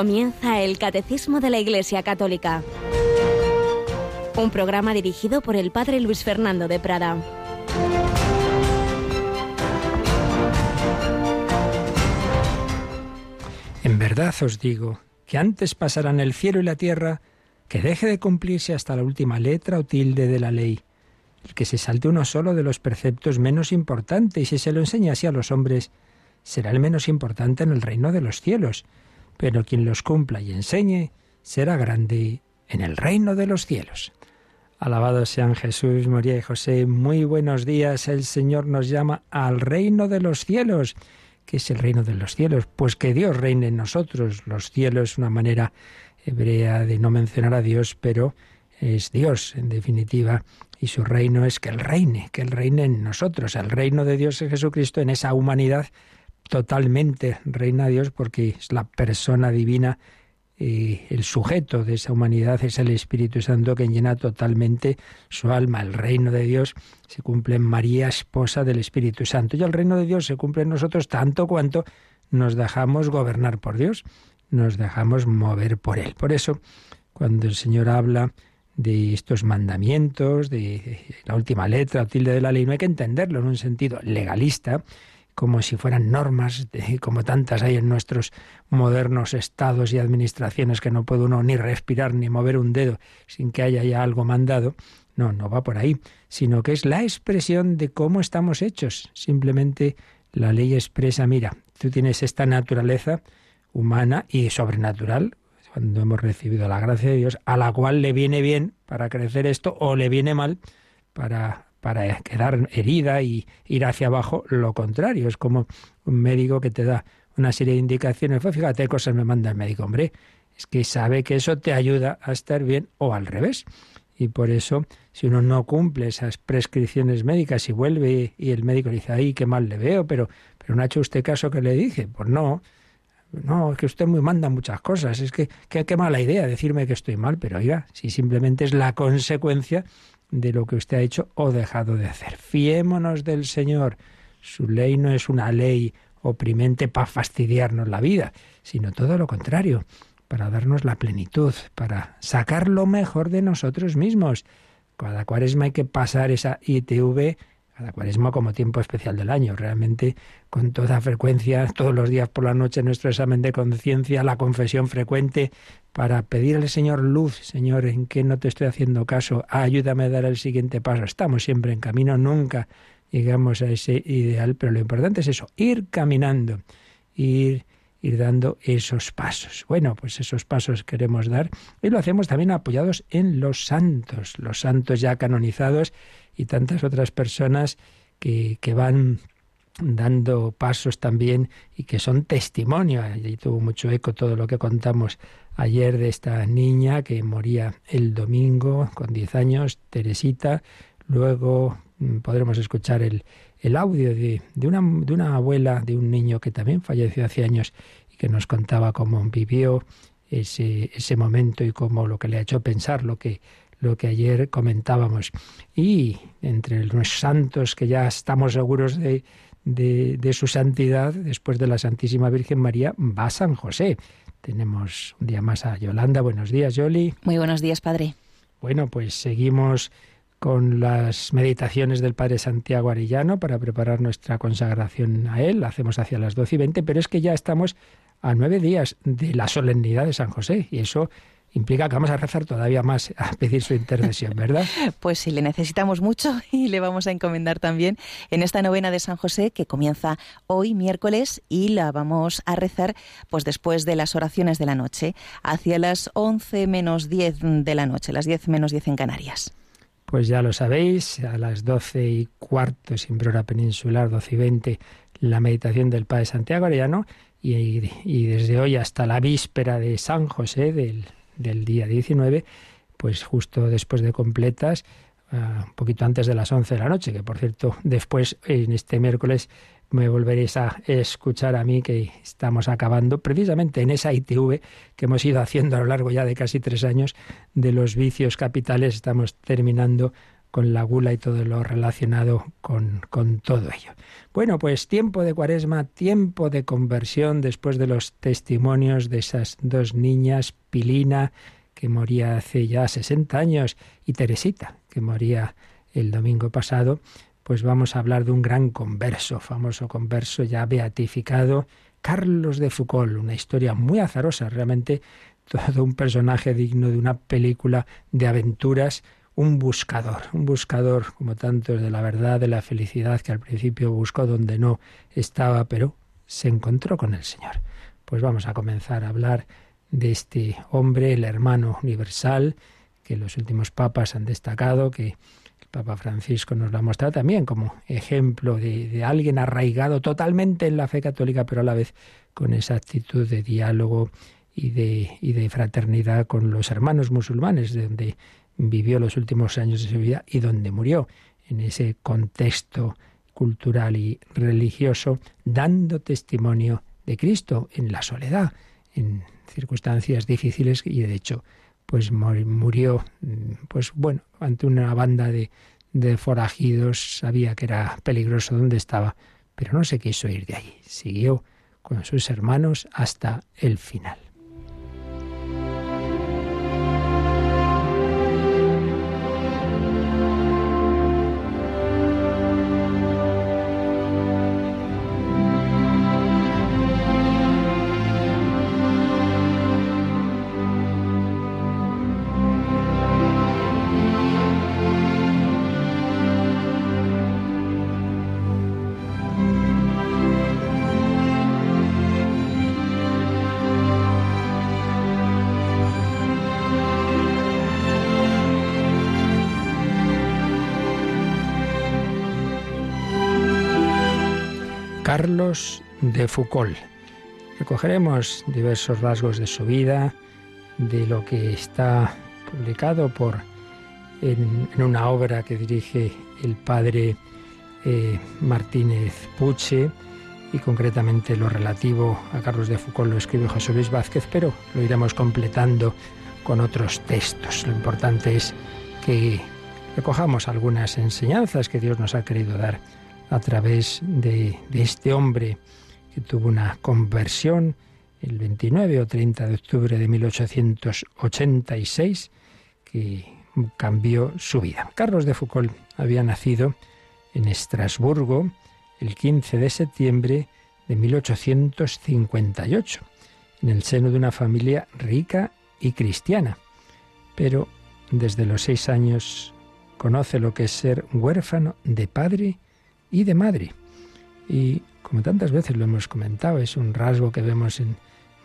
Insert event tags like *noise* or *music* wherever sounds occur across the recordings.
Comienza el Catecismo de la Iglesia Católica. Un programa dirigido por el Padre Luis Fernando de Prada. En verdad os digo que antes pasarán el cielo y la tierra que deje de cumplirse hasta la última letra o tilde de la ley. El que se salte uno solo de los preceptos menos importantes y si se lo enseña así a los hombres, será el menos importante en el reino de los cielos, pero quien los cumpla y enseñe será grande en el reino de los cielos. Alabados sean Jesús, María y José. Muy buenos días. El Señor nos llama al reino de los cielos. ¿Qué es el reino de los cielos? Pues que Dios reine en nosotros. Los cielos es una manera hebrea de no mencionar a Dios, pero es Dios, en definitiva, y su reino es que Él reine, que Él reine en nosotros. El reino de Dios es Jesucristo en esa humanidad totalmente reina Dios porque es la persona divina y el sujeto de esa humanidad es el Espíritu Santo que llena totalmente su alma. El reino de Dios se cumple en María, esposa del Espíritu Santo. Y el reino de Dios se cumple en nosotros tanto cuanto nos dejamos gobernar por Dios, nos dejamos mover por Él. Por eso, cuando el Señor habla de estos mandamientos, de la última letra tilde de la ley, no hay que entenderlo en un sentido legalista, como si fueran normas, como tantas hay en nuestros modernos estados y administraciones que no puede uno ni respirar ni mover un dedo sin que haya ya algo mandado. No, no va por ahí, sino que es la expresión de cómo estamos hechos. Simplemente la ley expresa, mira, tú tienes esta naturaleza humana y sobrenatural, cuando hemos recibido la gracia de Dios, a la cual le viene bien para crecer esto o le viene mal para para quedar herida y ir hacia abajo, lo contrario. Es como un médico que te da una serie de indicaciones. Pues fíjate, cosas me manda el médico, hombre. Es que sabe que eso te ayuda a estar bien o al revés. Y por eso, si uno no cumple esas prescripciones médicas y vuelve y el médico dice, ay, qué mal le veo, pero, pero no ha hecho usted caso que le dije. Pues no, no, es que usted me manda muchas cosas. Es que qué mala idea decirme que estoy mal, pero oiga, si simplemente es la consecuencia de lo que usted ha hecho o dejado de hacer. Fiémonos del Señor. Su ley no es una ley oprimente para fastidiarnos la vida, sino todo lo contrario, para darnos la plenitud, para sacar lo mejor de nosotros mismos. Cada cuaresma hay que pasar esa ITV cada cuaresma como tiempo especial del año. Realmente, con toda frecuencia, todos los días por la noche, nuestro examen de conciencia, la confesión frecuente, para pedir al Señor luz, Señor, en que no te estoy haciendo caso, ayúdame a dar el siguiente paso. Estamos siempre en camino, nunca llegamos a ese ideal, pero lo importante es eso, ir caminando, ir ir dando esos pasos. Bueno, pues esos pasos queremos dar y lo hacemos también apoyados en los santos, los santos ya canonizados y tantas otras personas que, que van dando pasos también y que son testimonio. Y tuvo mucho eco todo lo que contamos ayer de esta niña que moría el domingo con 10 años, Teresita. Luego mm, podremos escuchar el, el audio de, de, una, de una abuela de un niño que también falleció hace años y que nos contaba cómo vivió ese, ese momento y cómo lo que le ha hecho pensar lo que, lo que ayer comentábamos. Y entre los santos que ya estamos seguros de, de, su santidad, después de la Santísima Virgen María, va San José. Tenemos un día más a Yolanda. Buenos días, Yoli. Muy buenos días, Padre. Bueno, pues seguimos con las meditaciones del Padre Santiago Arellano para preparar nuestra consagración a él. La hacemos hacia las doce y veinte, pero es que ya estamos a nueve días de la solemnidad de San José y eso implica que vamos a rezar todavía más a pedir su intercesión, ¿verdad? *laughs* Pues sí, le necesitamos mucho y le vamos a encomendar también en esta novena de San José que comienza hoy miércoles y la vamos a rezar pues después de las oraciones de la noche, hacia las once menos diez de la noche, las diez menos diez en Canarias. Pues ya lo sabéis, a las doce y cuarto, siempre hora peninsular, doce y veinte, la meditación del Padre Santiago Arellano y, y desde hoy hasta la víspera de San José, del del día 19, pues justo después de completas, ah, un poquito antes de las 11 de la noche, que por cierto, *laughs* después, en este miércoles, me volveréis a escuchar a mí que estamos acabando precisamente en esa ITV que hemos ido haciendo a lo largo ya de casi tres años de los vicios capitales. Estamos terminando con la gula y todo lo relacionado con, con todo ello. Bueno, pues tiempo de cuaresma, tiempo de conversión después de los testimonios de esas dos niñas, Pilina, que moría hace ya 60 años, y Teresita, que moría el domingo pasado, pues vamos a hablar de un gran converso, famoso converso ya beatificado, Carlos de Foucault, una historia muy azarosa, realmente todo un personaje digno de una película de aventuras, un buscador, un buscador como tantos de la verdad, de la felicidad, que al principio buscó donde no estaba, pero se encontró con el Señor. Pues vamos a comenzar a hablar de este hombre, el hermano universal, que los últimos papas han destacado, que el Papa Francisco nos lo ha mostrado también como ejemplo de, de, alguien arraigado totalmente en la fe católica, pero a la vez con esa actitud de diálogo y de, y de fraternidad con los hermanos musulmanes, de donde vivió los últimos años de su vida y donde murió, en ese contexto cultural y religioso, dando testimonio de Cristo en la soledad, en circunstancias difíciles y de hecho pues murió pues bueno ante una banda de, de forajidos sabía que era peligroso donde estaba pero no se quiso ir de allí siguió con sus hermanos hasta el final de Foucault. Recogeremos diversos rasgos de su vida, de lo que está publicado por en, una obra que dirige el padre eh, Martínez Puche y concretamente lo relativo a Carlos de Foucault lo escribe José Luis Vázquez, pero lo iremos completando con otros textos. Lo importante es que recojamos algunas enseñanzas que Dios nos ha querido dar a través de, este hombre que tuvo una conversión el 29 o 30 de octubre de 1886 que cambió su vida. Carlos de Foucault había nacido en Estrasburgo el 15 de septiembre de 1858, en el seno de una familia rica y cristiana. Pero desde los seis años conoce lo que es ser huérfano de padre y de madre. Y como tantas veces lo hemos comentado, es un rasgo que vemos en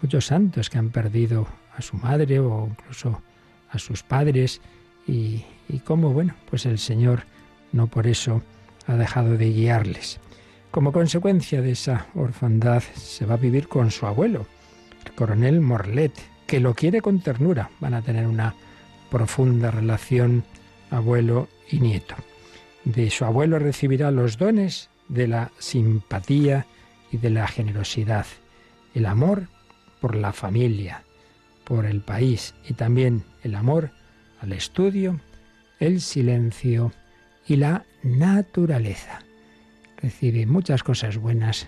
muchos santos que han perdido a su madre o incluso a sus padres y, cómo, bueno, pues el Señor no por eso ha dejado de guiarles. Como consecuencia de esa orfandad se va a vivir con su abuelo, el coronel Morlet, que lo quiere con ternura. Van a tener una profunda relación abuelo y nieto de su abuelo recibirá los dones de la simpatía y de la generosidad, el amor por la familia, por el país y también el amor al estudio, el silencio y la naturaleza. Recibe muchas cosas buenas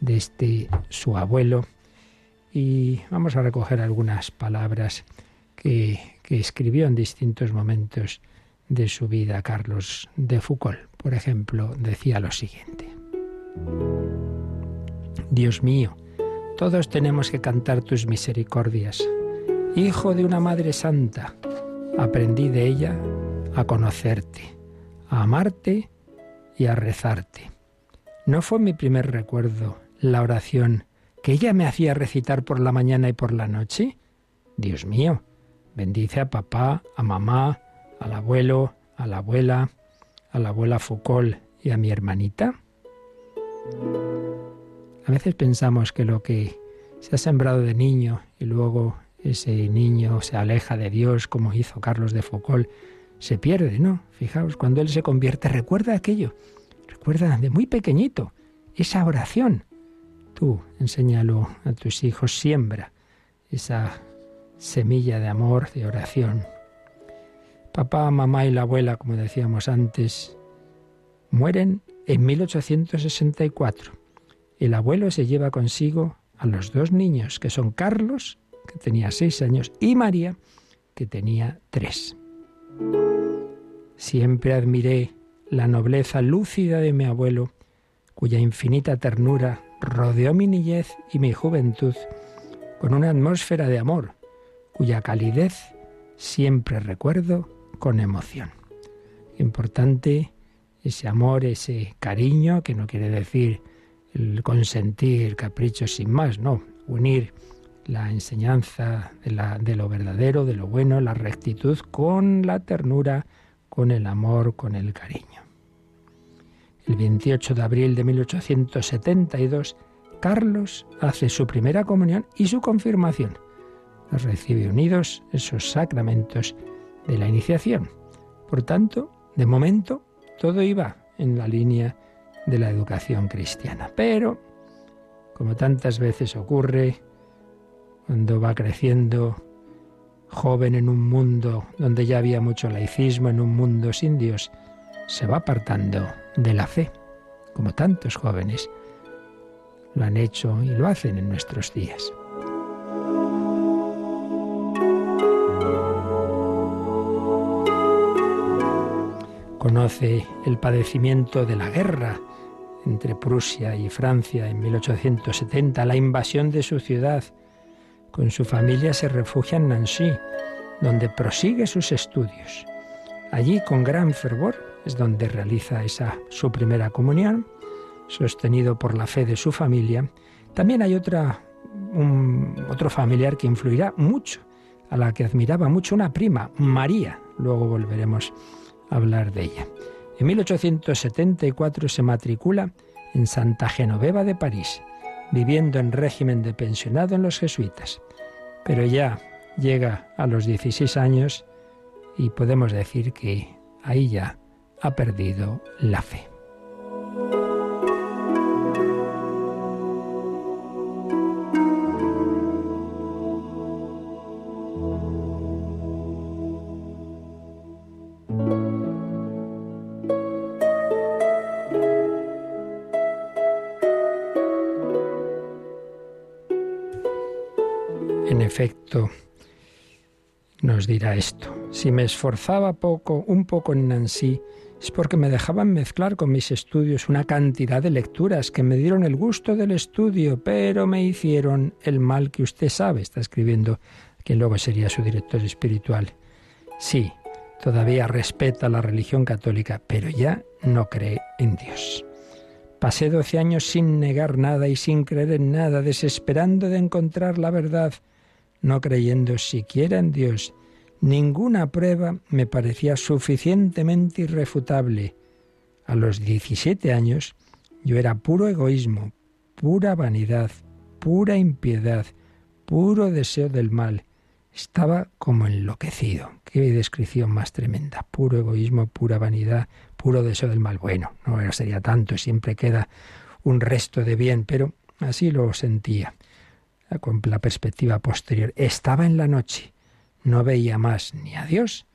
de este su abuelo y vamos a recoger algunas palabras que, que escribió en distintos momentos de su vida Carlos de Foucault. Por ejemplo, decía lo siguiente. Dios mío, todos tenemos que cantar tus misericordias. Hijo de una Madre Santa, aprendí de ella a conocerte, a amarte y a rezarte. ¿No fue mi primer recuerdo la oración que ella me hacía recitar por la mañana y por la noche? Dios mío, bendice a papá, a mamá, al abuelo, a la abuela, a la abuela Foucault y a mi hermanita? A veces pensamos que lo que se ha sembrado de niño y luego ese niño se aleja de Dios, como hizo Carlos de Foucault, se pierde, ¿no? Fijaos, cuando él se convierte, recuerda aquello, recuerda de muy pequeñito esa oración. Tú enséñalo a tus hijos, siembra esa semilla de amor, de oración. Papá, mamá y la abuela, como decíamos antes, mueren en 1864. El abuelo se lleva consigo a los dos niños, que son Carlos, que tenía seis años, y María, que tenía tres. Siempre admiré la nobleza lúcida de mi abuelo, cuya infinita ternura rodeó mi niñez y mi juventud con una atmósfera de amor, cuya calidez siempre recuerdo con emoción. Importante ese amor, ese cariño, que no quiere decir el consentir caprichos sin más, no, unir la enseñanza de, lo verdadero, de lo bueno, la rectitud, con la ternura, con el amor, con el cariño. El 28 de abril de 1872, Carlos hace su primera comunión y su confirmación. Recibe unidos esos sacramentos de la iniciación. Por tanto, de momento, todo iba en la línea de la educación cristiana. Pero, como tantas veces ocurre, cuando va creciendo joven en un mundo donde ya había mucho laicismo, en un mundo sin Dios, se va apartando de la fe, como tantos jóvenes lo han hecho y lo hacen en nuestros días. Conoce el padecimiento de la guerra entre Prusia y Francia en 1870, la invasión de su ciudad. Con su familia se refugia en Nancy, donde prosigue sus estudios. Allí, con gran fervor, es donde realiza esa su primera comunión, sostenido por la fe de su familia. También hay otra, un, otro familiar que influirá mucho, a la que admiraba mucho una prima, María. Luego volveremos a hablar de ella. En 1874 se matricula en Santa Genoveva de París, viviendo en régimen de pensionado en los jesuitas. Pero ya llega a los 16 años y podemos decir que ahí ya ha perdido la fe. Nos dirá esto. Si me esforzaba poco, un poco en Nancy, es porque me dejaban mezclar con mis estudios una cantidad de lecturas que me dieron el gusto del estudio, pero me hicieron el mal que usted sabe, está escribiendo quien luego sería su director espiritual. Sí, todavía respeta la religión católica, pero ya no cree en Dios. Pasé doce años sin negar nada y sin creer en nada, desesperando de encontrar la verdad no creyendo siquiera en Dios. Ninguna prueba me parecía suficientemente irrefutable. A los 17 años yo era puro egoísmo, pura vanidad, pura impiedad, puro deseo del mal. Estaba como enloquecido. Qué descripción más tremenda. Puro egoísmo, pura vanidad, puro deseo del mal. Bueno, no sería tanto, siempre queda un resto de bien, pero así lo sentía con la perspectiva posterior, estaba en la noche, no veía más ni a Dios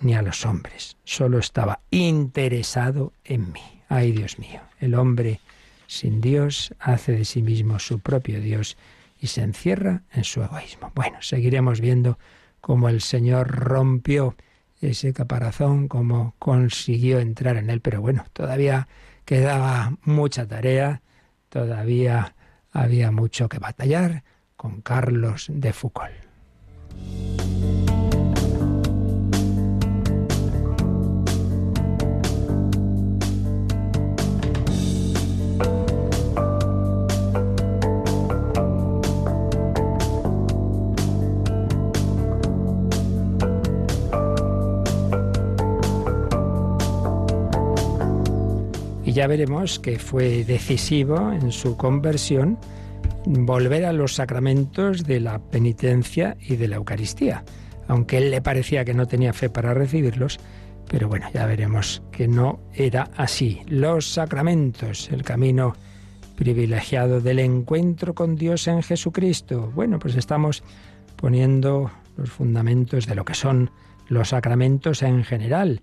ni a los hombres, solo estaba interesado en mí. Ay Dios mío, el hombre sin Dios hace de sí mismo su propio Dios y se encierra en su egoísmo. Bueno, seguiremos viendo cómo el Señor rompió ese caparazón, cómo consiguió entrar en él, pero bueno, todavía quedaba mucha tarea, todavía había mucho que batallar, con Carlos de Foucault. Y ya veremos que fue decisivo en su conversión volver a los sacramentos de la penitencia y de la Eucaristía, aunque él le parecía que no tenía fe para recibirlos, pero bueno, ya veremos que no era así. Los sacramentos, el camino privilegiado del encuentro con Dios en Jesucristo. Bueno, pues estamos poniendo los fundamentos de lo que son los sacramentos en general.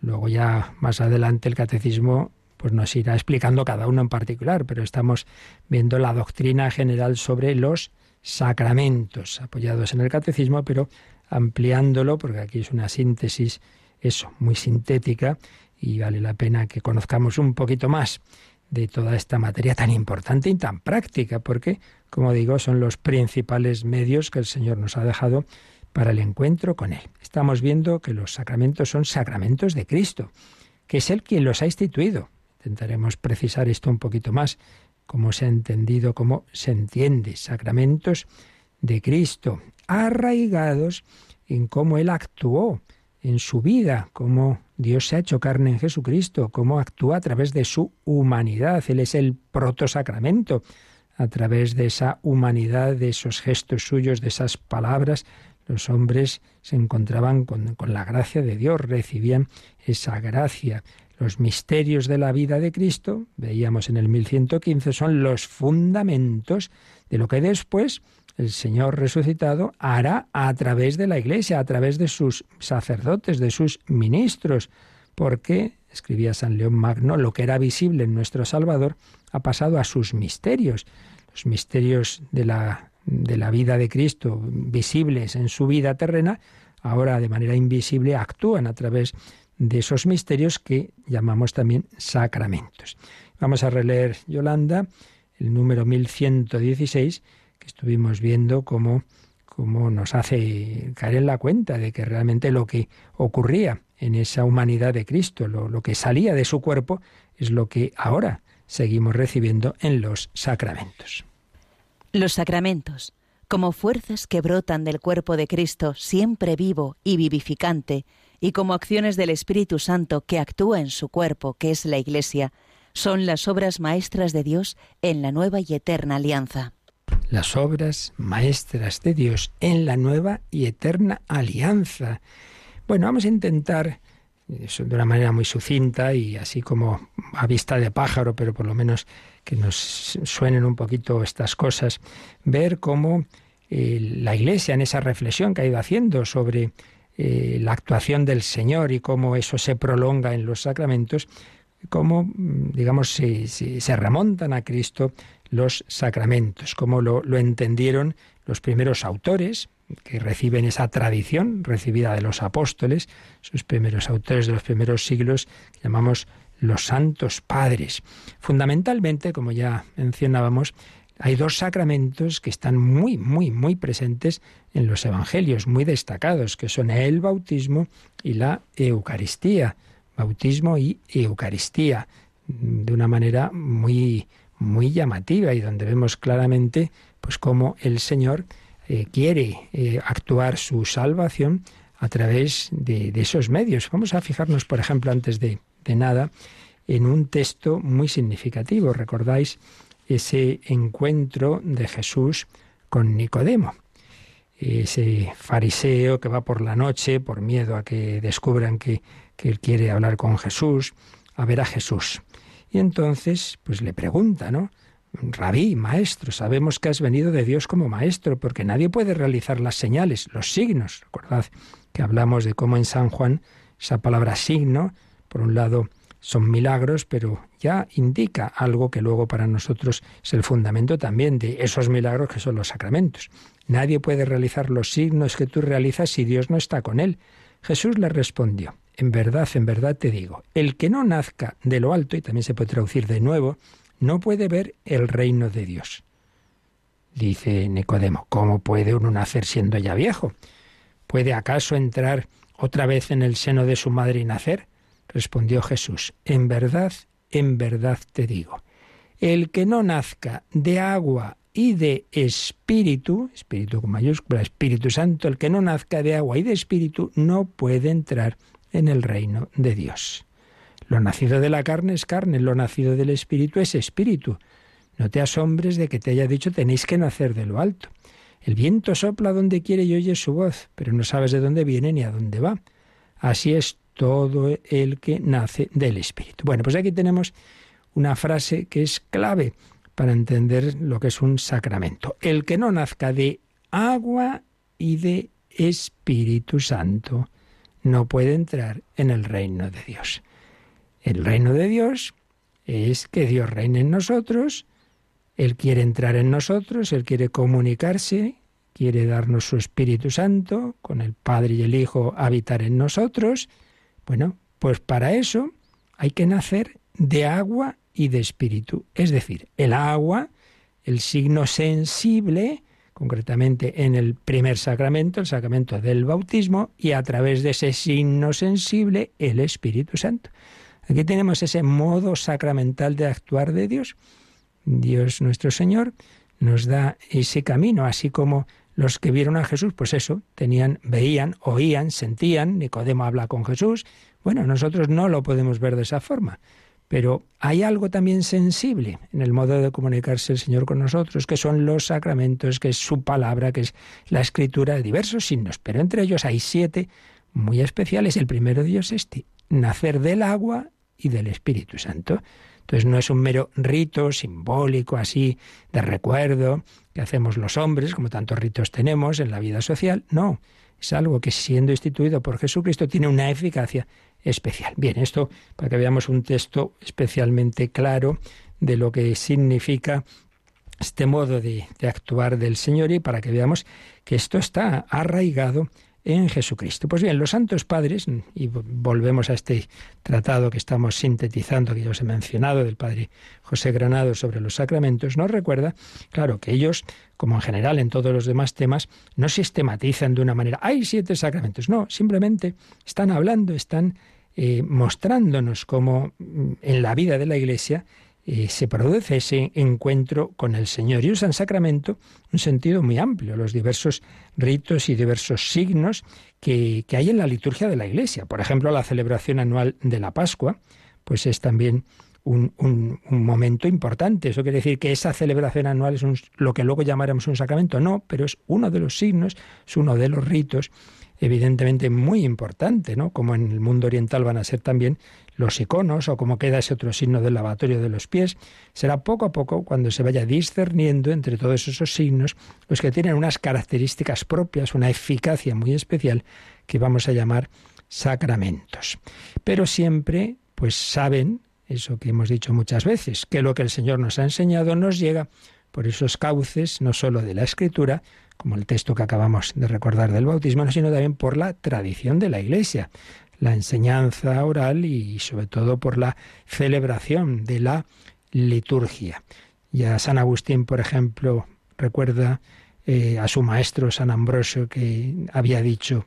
Luego ya más adelante el catecismo pues nos irá explicando cada uno en particular, pero estamos viendo la doctrina general sobre los sacramentos, apoyados en el catecismo, pero ampliándolo, porque aquí es una síntesis, eso, muy sintética, y vale la pena que conozcamos un poquito más de toda esta materia tan importante y tan práctica, porque, como digo, son los principales medios que el Señor nos ha dejado para el encuentro con Él. Estamos viendo que los sacramentos son sacramentos de Cristo, que es Él quien los ha instituido. Intentaremos precisar esto un poquito más, cómo se ha entendido, cómo se entiende, sacramentos de Cristo, arraigados en cómo Él actuó en su vida, cómo Dios se ha hecho carne en Jesucristo, cómo actúa a través de su humanidad. Él es el protosacramento. A través de esa humanidad, de esos gestos suyos, de esas palabras, los hombres se encontraban con, con la gracia de Dios, recibían esa gracia. Los misterios de la vida de Cristo, veíamos en el 1115, son los fundamentos de lo que después el Señor resucitado hará a través de la Iglesia, a través de sus sacerdotes, de sus ministros, porque, escribía San León Magno, lo que era visible en nuestro Salvador ha pasado a sus misterios. Los misterios de la, de la vida de Cristo, visibles en su vida terrena, ahora de manera invisible actúan a través de esos misterios que llamamos también sacramentos. Vamos a releer, Yolanda, el número 1116 estuvimos viendo cómo, cómo nos hace caer en la cuenta de que realmente lo que ocurría en esa humanidad de Cristo, lo, lo que salía de su cuerpo, es lo que ahora seguimos recibiendo en los sacramentos. Los sacramentos, como fuerzas que brotan del cuerpo de Cristo, siempre vivo y vivificante, y como acciones del Espíritu Santo que actúa en su cuerpo, que es la Iglesia, son las obras maestras de Dios en la nueva y eterna alianza las obras maestras de Dios en la nueva y eterna alianza. Bueno, vamos a intentar, de una manera muy sucinta y así como a vista de pájaro, pero por lo menos que nos suenen un poquito estas cosas, ver cómo eh, la Iglesia en esa reflexión que ha ido haciendo sobre eh, la actuación del Señor y cómo eso se prolonga en los sacramentos, cómo, digamos, se remontan a Cristo los sacramentos, como lo, lo entendieron los primeros autores, que reciben esa tradición recibida de los apóstoles, sus primeros autores de los primeros siglos, llamamos los santos padres. Fundamentalmente, como ya mencionábamos, hay dos sacramentos que están muy, muy, muy presentes en los evangelios, muy destacados, que son el bautismo y la Eucaristía. Bautismo y Eucaristía, de una manera muy, muy llamativa y donde vemos claramente pues cómo el Señor eh, quiere eh, actuar su salvación a través de, esos medios. Vamos a fijarnos, por ejemplo, antes de, de nada, en un texto muy significativo. ¿Recordáis ese encuentro de Jesús con Nicodemo? Ese fariseo que va por la noche por miedo a que descubran que, él quiere hablar con Jesús, a ver a Jesús. Y entonces, pues le pregunta, ¿no? Rabí, maestro, sabemos que has venido de Dios como maestro, porque nadie puede realizar las señales, los signos. Recordad que hablamos de cómo en San Juan esa palabra signo, por un lado, son milagros, pero ya indica algo que luego para nosotros es el fundamento también de esos milagros que son los sacramentos. Nadie puede realizar los signos que tú realizas si Dios no está con él. Jesús le respondió, en verdad, en verdad te digo, el que no nazca de lo alto, y también se puede traducir de nuevo, no puede ver el reino de Dios. Dice Nicodemo, ¿cómo puede uno nacer siendo ya viejo? ¿Puede acaso entrar otra vez en el seno de su madre y nacer? Respondió Jesús, en verdad, en verdad te digo, el que no nazca de agua y de espíritu, espíritu con mayúscula, Espíritu Santo, el que no nazca de agua y de espíritu no puede entrar en el reino de Dios. Lo nacido de la carne es carne, lo nacido del espíritu es espíritu. No te asombres de que te haya dicho tenéis que nacer de lo alto. El viento sopla donde quiere y oye su voz, pero no sabes de dónde viene ni a dónde va. Así es todo el que nace del espíritu. Bueno, pues aquí tenemos una frase que es clave para entender lo que es un sacramento. El que no nazca de agua y de Espíritu Santo no puede entrar en el reino de Dios. El reino de Dios es que Dios reine en nosotros, Él quiere entrar en nosotros, Él quiere comunicarse, quiere darnos su Espíritu Santo, con el Padre y el Hijo habitar en nosotros. Bueno, pues para eso hay que nacer de agua y de espíritu. Es decir, el agua, el signo sensible, concretamente en el primer sacramento, el sacramento del bautismo, y a través de ese signo sensible, el Espíritu Santo. Aquí tenemos ese modo sacramental de actuar de Dios. Dios nuestro Señor nos da ese camino, así como los que vieron a Jesús, pues eso, tenían, veían, oían, sentían, Nicodemo habla con Jesús. Bueno, nosotros no lo podemos ver de esa forma, pero hay algo también sensible en el modo de comunicarse el Señor con nosotros, que son los sacramentos, que es su palabra, que es la escritura de diversos signos, pero entre ellos hay siete muy especiales. El primero de ellos es este, nacer del agua y del Espíritu Santo. Entonces no es un mero rito simbólico así de recuerdo que hacemos los hombres, como tantos ritos tenemos en la vida social, no, es algo que siendo instituido por Jesucristo tiene una eficacia especial. Bien, esto para que veamos un texto especialmente claro de lo que significa este modo de, actuar del Señor y para que veamos que esto está arraigado en Jesucristo. Pues bien, los santos padres, y volvemos a este tratado que estamos sintetizando, que ya os he mencionado, del padre José Granado sobre los sacramentos, nos recuerda, claro, que ellos, como en general en todos los demás temas, no sistematizan de una manera, hay siete sacramentos, no, simplemente están hablando, están eh, mostrándonos cómo mm, en la vida de la Iglesia eh, se produce ese encuentro con el Señor. Y usan sacramento un sentido muy amplio, los diversos ritos y diversos signos que, hay en la liturgia de la Iglesia. Por ejemplo, la celebración anual de la Pascua, pues es también un, momento importante. Eso quiere decir que esa celebración anual es lo que luego llamaremos un sacramento. No, pero es uno de los signos, es uno de los ritos evidentemente muy importante, ¿no? Como en el mundo oriental van a ser también los iconos o como queda ese otro signo del lavatorio de los pies, será poco a poco cuando se vaya discerniendo entre todos esos signos los que tienen unas características propias, una eficacia muy especial que vamos a llamar sacramentos. Pero siempre pues saben eso que hemos dicho muchas veces, que lo que el Señor nos ha enseñado nos llega por esos cauces, no sólo de la escritura, como el texto que acabamos de recordar del bautismo, sino también por la tradición de la Iglesia, la enseñanza oral y sobre todo por la celebración de la liturgia. Ya San Agustín, por ejemplo, recuerda eh, a su maestro San Ambrosio que había dicho,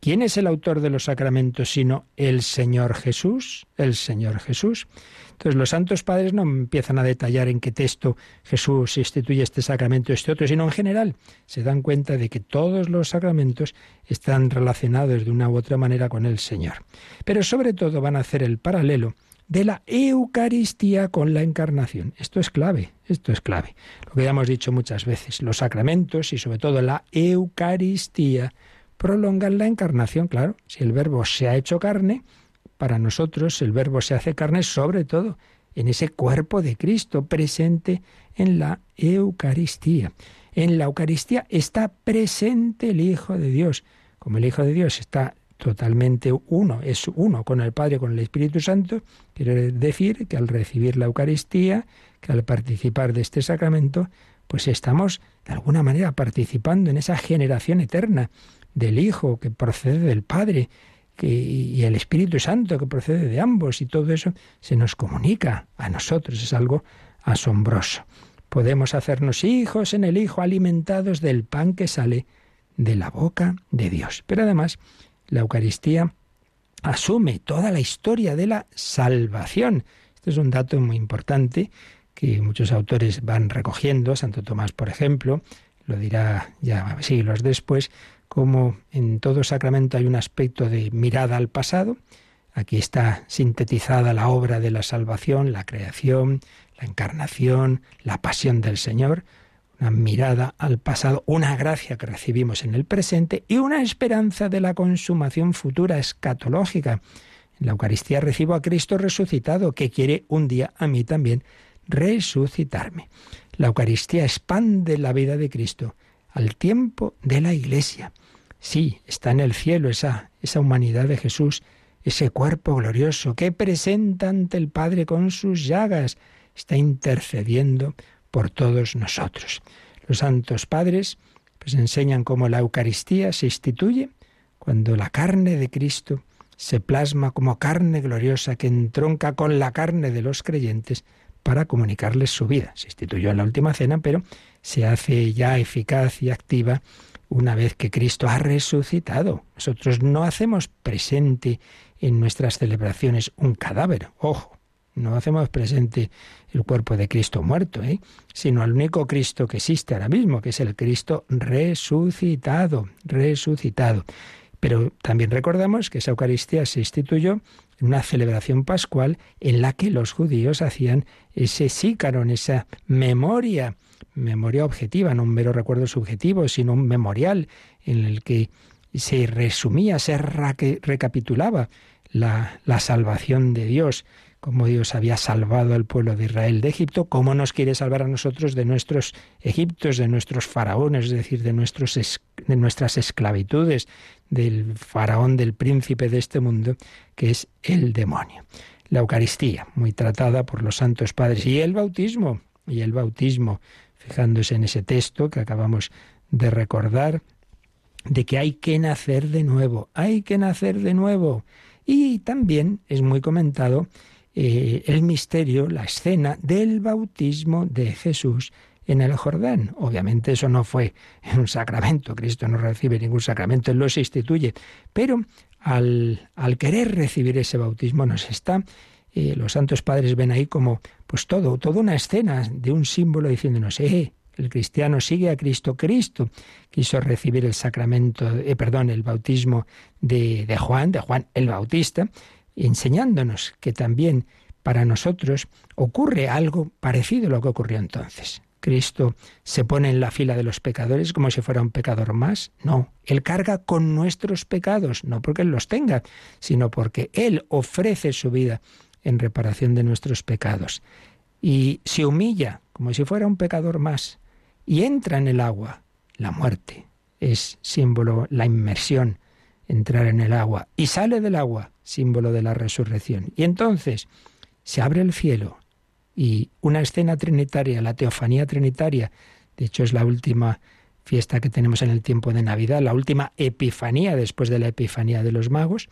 ¿quién es el autor de los sacramentos sino el Señor Jesús? El Señor Jesús. Entonces los santos padres no empiezan a detallar en qué texto Jesús instituye este sacramento este otro, sino en general se dan cuenta de que todos los sacramentos están relacionados de una u otra manera con el Señor. Pero sobre todo van a hacer el paralelo de la Eucaristía con la encarnación. Esto es clave, esto es clave. Lo que ya hemos dicho muchas veces, los sacramentos y sobre todo la Eucaristía prolongan la encarnación, claro. Si el verbo se ha hecho carne, para nosotros el verbo se hace carne sobre todo en ese cuerpo de Cristo presente en la Eucaristía. En la Eucaristía está presente el Hijo de Dios. Como el Hijo de Dios está totalmente uno, es uno con el Padre, con el Espíritu Santo, quiere decir que al recibir la Eucaristía, que al participar de este sacramento, pues estamos de alguna manera participando en esa generación eterna del Hijo que procede del Padre y el Espíritu Santo que procede de ambos y todo eso se nos comunica a nosotros, es algo asombroso. Podemos hacernos hijos en el Hijo alimentados del pan que sale de la boca de Dios. Pero además, la Eucaristía asume toda la historia de la salvación. Este es un dato muy importante que muchos autores van recogiendo. Santo Tomás, por ejemplo, lo dirá ya siglos después, como en todo sacramento hay un aspecto de mirada al pasado. Aquí está sintetizada la obra de la salvación, la creación, la encarnación, la pasión del Señor, una mirada al pasado, una gracia que recibimos en el presente y una esperanza de la consumación futura escatológica. En la Eucaristía recibo a Cristo resucitado, que quiere un día a mí también resucitarme. La Eucaristía expande la vida de Cristo al tiempo de la Iglesia Sí, está en el cielo esa, esa humanidad de Jesús, ese cuerpo glorioso que presenta ante el Padre con sus llagas, está intercediendo por todos nosotros. Los santos padres pues enseñan cómo la Eucaristía se instituye cuando la carne de Cristo se plasma como carne gloriosa que entronca con la carne de los creyentes para comunicarles su vida. Se instituyó en la última cena, pero se hace ya eficaz y activa una vez que Cristo ha resucitado. Nosotros no hacemos presente en nuestras celebraciones un cadáver, ojo, no hacemos presente el cuerpo de Cristo muerto, ¿eh? sino al único Cristo que existe ahora mismo, que es el Cristo resucitado, resucitado. Pero también recordamos que esa Eucaristía se instituyó en una celebración pascual en la que los judíos hacían ese sícaron, esa memoria, memoria objetiva, no un mero recuerdo subjetivo, sino un memorial en el que se resumía, se recapitulaba la, salvación de Dios cómo Dios había salvado al pueblo de Israel de Egipto, cómo nos quiere salvar a nosotros de nuestros Egiptos, de nuestros faraones, es decir, de, nuestros de nuestras esclavitudes, del faraón, del príncipe de este mundo, que es el demonio. La Eucaristía, muy tratada por los santos padres, y el bautismo, y el bautismo, fijándose en ese texto que acabamos de recordar, de que hay que nacer de nuevo, hay que nacer de nuevo. Y también es muy comentado eh, el misterio, la escena del bautismo de Jesús en el Jordán. Obviamente eso no fue un sacramento, Cristo no recibe ningún sacramento, Él lo instituye, pero al, al querer recibir ese bautismo nos está, eh, los santos padres ven ahí como pues todo, toda una escena de un símbolo diciéndonos, eh, el cristiano sigue a Cristo. Cristo quiso recibir el sacramento, eh, perdón, el bautismo de, de Juan, de Juan el Bautista, enseñándonos que también para nosotros ocurre algo parecido a lo que ocurrió entonces. Cristo se pone en la fila de los pecadores como si fuera un pecador más. No, Él carga con nuestros pecados, no porque Él los tenga, sino porque Él ofrece su vida en reparación de nuestros pecados. Y se humilla como si fuera un pecador más. Y entra en el agua. La muerte es símbolo, la inmersión, entrar en el agua. Y sale del agua símbolo de la resurrección. Y entonces se abre el cielo y una escena trinitaria, la teofanía trinitaria, de hecho es la última fiesta que tenemos en el tiempo de Navidad, la última epifanía después de la epifanía de los magos,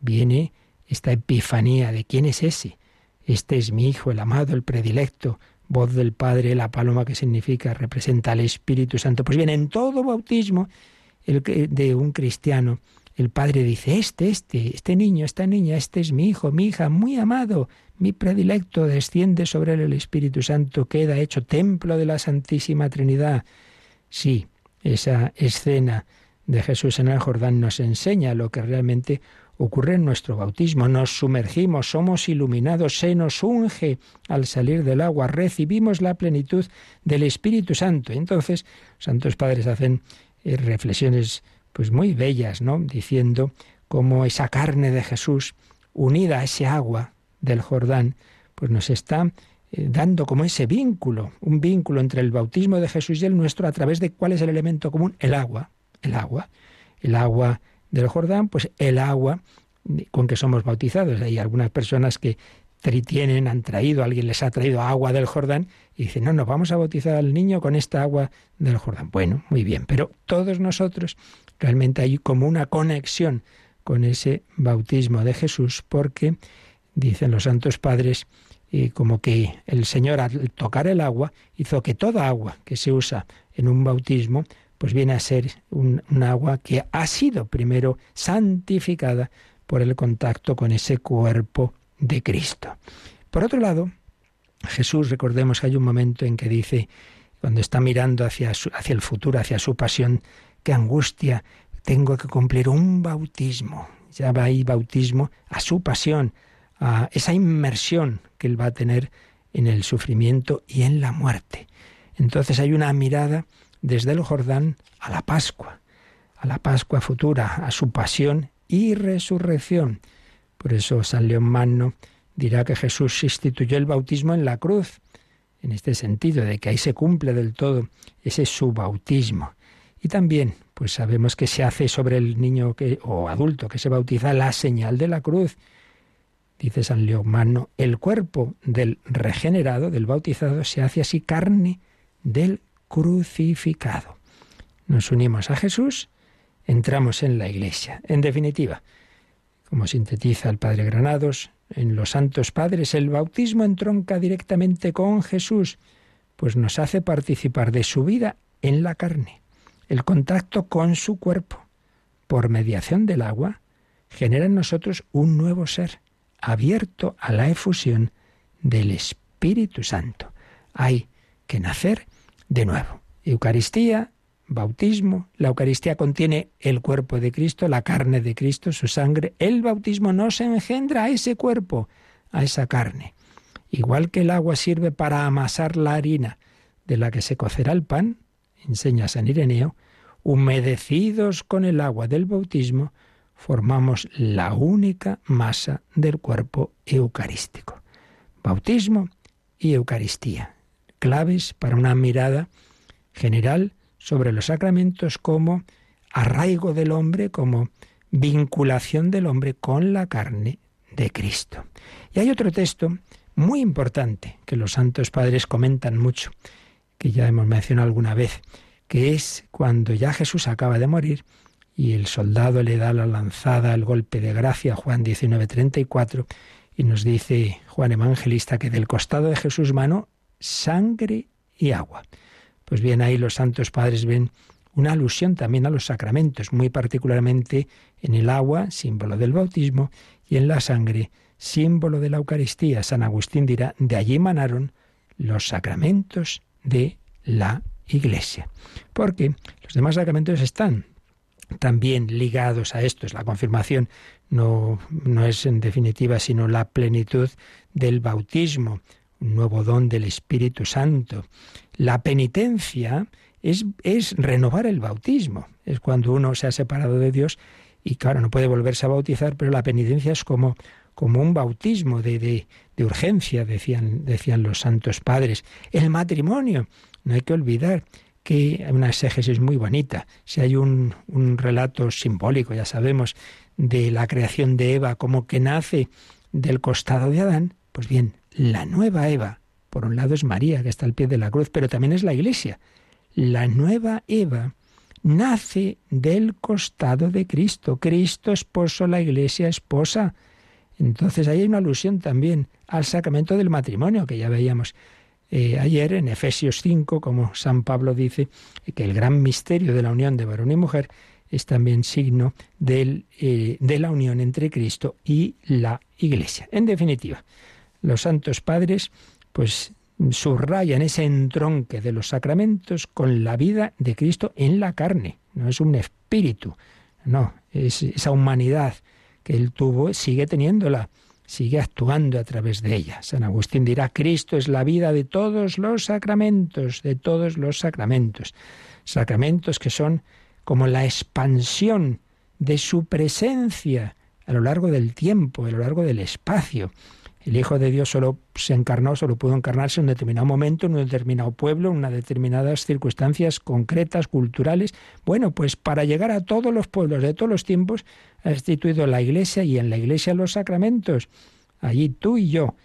viene esta epifanía de quién es ese. Este es mi Hijo, el amado, el predilecto, voz del Padre, la paloma que significa, representa al Espíritu Santo. Pues bien, en todo bautismo el, de un cristiano, el padre dice, este, este, este niño, esta niña, este es mi hijo, mi hija, muy amado, mi predilecto, desciende sobre él el Espíritu Santo, queda hecho templo de la Santísima Trinidad. Sí, esa escena de Jesús en el Jordán nos enseña lo que realmente ocurre en nuestro bautismo. Nos sumergimos, somos iluminados, se nos unge al salir del agua, recibimos la plenitud del Espíritu Santo. entonces, santos padres hacen eh, reflexiones pues muy bellas, ¿no? Diciendo cómo esa carne de Jesús unida a ese agua del Jordán, pues nos está eh, dando como ese vínculo, un vínculo entre el bautismo de Jesús y el nuestro a través de cuál es el elemento común, el agua, el agua, el agua del Jordán, pues el agua con que somos bautizados. Hay algunas personas que tienen, han traído, alguien les ha traído agua del Jordán y dicen, no, no, vamos a bautizar al niño con esta agua del Jordán. Bueno, muy bien, pero todos nosotros realmente hay como una conexión con ese bautismo de Jesús porque, dicen los santos padres, y como que el Señor al tocar el agua hizo que toda agua que se usa en un bautismo pues viene a ser un, agua que ha sido primero santificada por el contacto con ese cuerpo de Cristo. Por otro lado, Jesús, recordemos que hay un momento en que dice, cuando está mirando hacia, hacia el futuro, hacia su pasión, qué angustia, tengo que cumplir un bautismo. Ya va ahí bautismo a su pasión, a esa inmersión que él va a tener en el sufrimiento y en la muerte. Entonces hay una mirada desde el Jordán a la Pascua, a la Pascua futura, a su pasión y resurrección. Por eso San León Magno dirá que Jesús instituyó el bautismo en la cruz, en este sentido, de que ahí se cumple del todo ese su bautismo. Y también, pues sabemos que se hace sobre el niño que, o adulto que se bautiza la señal de la cruz. Dice San Leomano, el cuerpo del regenerado, del bautizado, se hace así carne del crucificado. Nos unimos a Jesús, entramos en la iglesia. En definitiva, como sintetiza el Padre Granados, en los Santos Padres el bautismo entronca directamente con Jesús, pues nos hace participar de su vida en la carne. El contacto con su cuerpo, por mediación del agua, genera en nosotros un nuevo ser, abierto a la efusión del Espíritu Santo. Hay que nacer de nuevo. Eucaristía, bautismo. La Eucaristía contiene el cuerpo de Cristo, la carne de Cristo, su sangre. El bautismo nos engendra a ese cuerpo, a esa carne. Igual que el agua sirve para amasar la harina de la que se cocerá el pan, enseña San Ireneo, humedecidos con el agua del bautismo, formamos la única masa del cuerpo eucarístico. Bautismo y Eucaristía, claves para una mirada general sobre los sacramentos como arraigo del hombre, como vinculación del hombre con la carne de Cristo. Y hay otro texto muy importante que los santos padres comentan mucho, que ya hemos mencionado alguna vez, que es cuando ya Jesús acaba de morir y el soldado le da la lanzada, el golpe de gracia, Juan 19:34, y nos dice Juan Evangelista que del costado de Jesús mano sangre y agua. Pues bien, ahí los santos padres ven una alusión también a los sacramentos, muy particularmente en el agua, símbolo del bautismo, y en la sangre, símbolo de la Eucaristía. San Agustín dirá, de allí emanaron los sacramentos de la Iglesia. Porque los demás sacramentos están también ligados a esto. Es la confirmación no, no es en definitiva sino la plenitud del bautismo, un nuevo don del Espíritu Santo. La penitencia es, es renovar el bautismo. Es cuando uno se ha separado de Dios y claro, no puede volverse a bautizar, pero la penitencia es como, como un bautismo de, de, urgencia, decían, decían los santos padres. El matrimonio, no hay que olvidar que una exégesis muy bonita. Si hay un, un relato simbólico, ya sabemos, de la creación de Eva como que nace del costado de Adán, pues bien, la nueva Eva, por un lado es María, que está al pie de la cruz, pero también es la Iglesia. La nueva Eva nace del costado de Cristo. Cristo esposo, la Iglesia esposa. Entonces ahí hay una alusión también al sacramento del matrimonio, que ya veíamos eh, ayer en Efesios 5, como San Pablo dice, que el gran misterio de la unión de varón y mujer es también signo eh, de la unión entre Cristo y la Iglesia. En definitiva, los santos padres pues subrayan ese entronque de los sacramentos con la vida de Cristo en la carne. No es un espíritu, no, es esa humanidad que él tuvo, sigue teniéndola, sigue actuando a través de ella. San Agustín dirá, Cristo es la vida de todos los sacramentos, de todos los sacramentos. Sacramentos que son como la expansión de su presencia a lo largo del tiempo, a lo largo del espacio. El Hijo de Dios solo se encarnó, solo pudo encarnarse en un determinado momento, en un determinado pueblo, en unas determinadas circunstancias concretas, culturales. Bueno, pues para llegar a todos los pueblos de todos los tiempos ha instituido la Iglesia y en la Iglesia los sacramentos. Allí tú y yo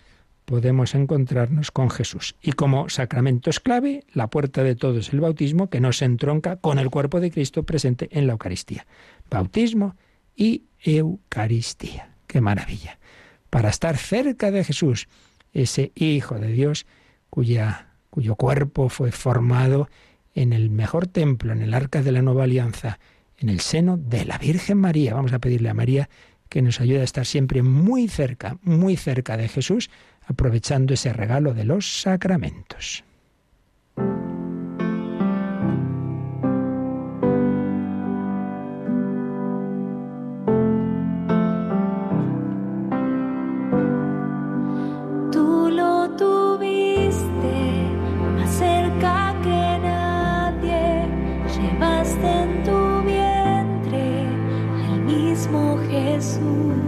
podemos encontrarnos con Jesús. Y como sacramento es clave, la puerta de todo es el bautismo, que nos entronca con el cuerpo de Cristo presente en la Eucaristía. Bautismo y Eucaristía. ¡Qué maravilla! Para estar cerca de Jesús, ese Hijo de Dios cuyo cuerpo fue formado en el mejor templo, en el arca de la nueva alianza, en el seno de la Virgen María. Vamos a pedirle a María que nos ayude a estar siempre muy cerca, muy cerca de Jesús, aprovechando ese regalo de los sacramentos. Más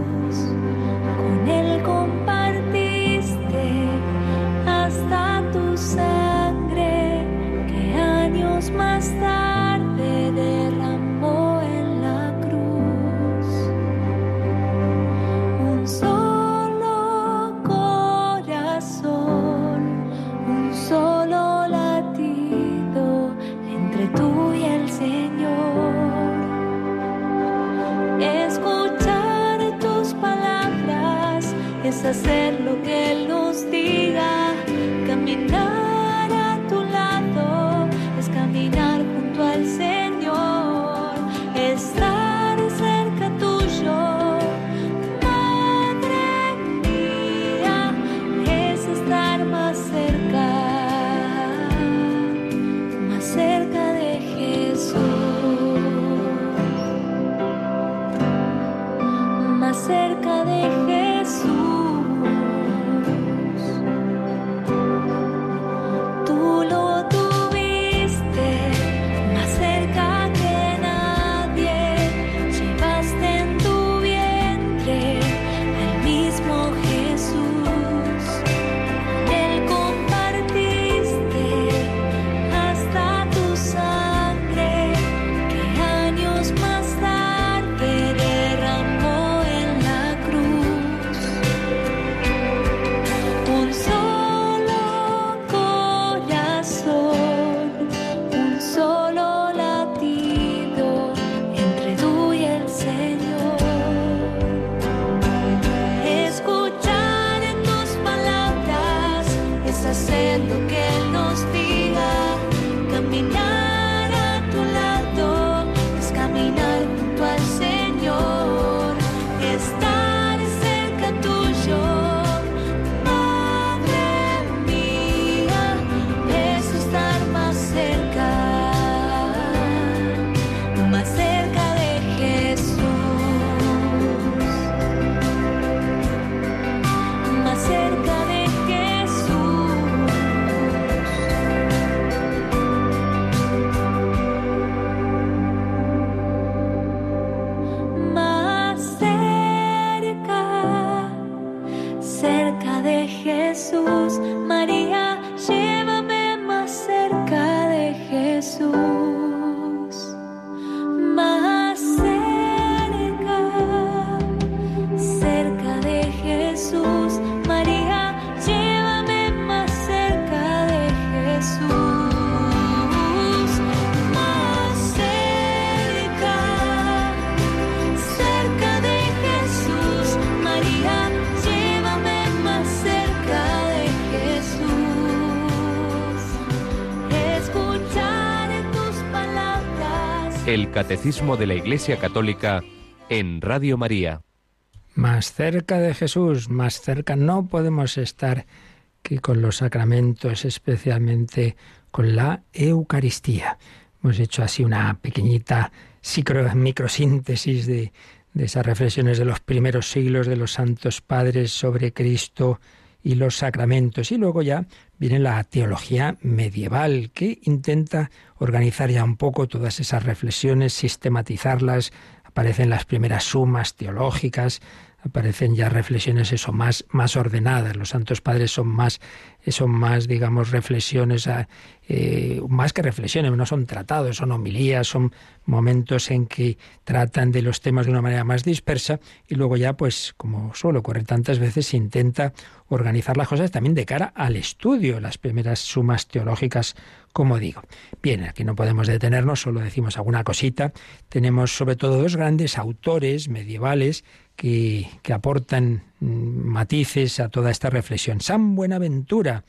Catecismo de la Iglesia Católica en Radio María. Más cerca de Jesús, más cerca no podemos estar que con los sacramentos, especialmente con la Eucaristía. Hemos hecho así una pequeñita microsíntesis de esas reflexiones de los primeros siglos de los santos padres sobre Cristo y los sacramentos. Y luego ya viene la teología medieval, que intenta organizar ya un poco todas esas reflexiones, sistematizarlas. Aparecen las primeras sumas teológicas, aparecen ya reflexiones eso más más ordenadas los santos padres son más son más digamos reflexiones ah, eh, más que reflexiones no son tratados son homilías son momentos en que tratan de los temas de una manera más dispersa y luego ya pues como suele ocurrir tantas veces se intenta organizar las cosas también de cara al estudio las primeras sumas teológicas como digo bien aquí no podemos detenernos solo decimos alguna cosita tenemos sobre todo dos grandes autores medievales que, que aportan mm, matices a toda esta reflexión. San Buenaventura,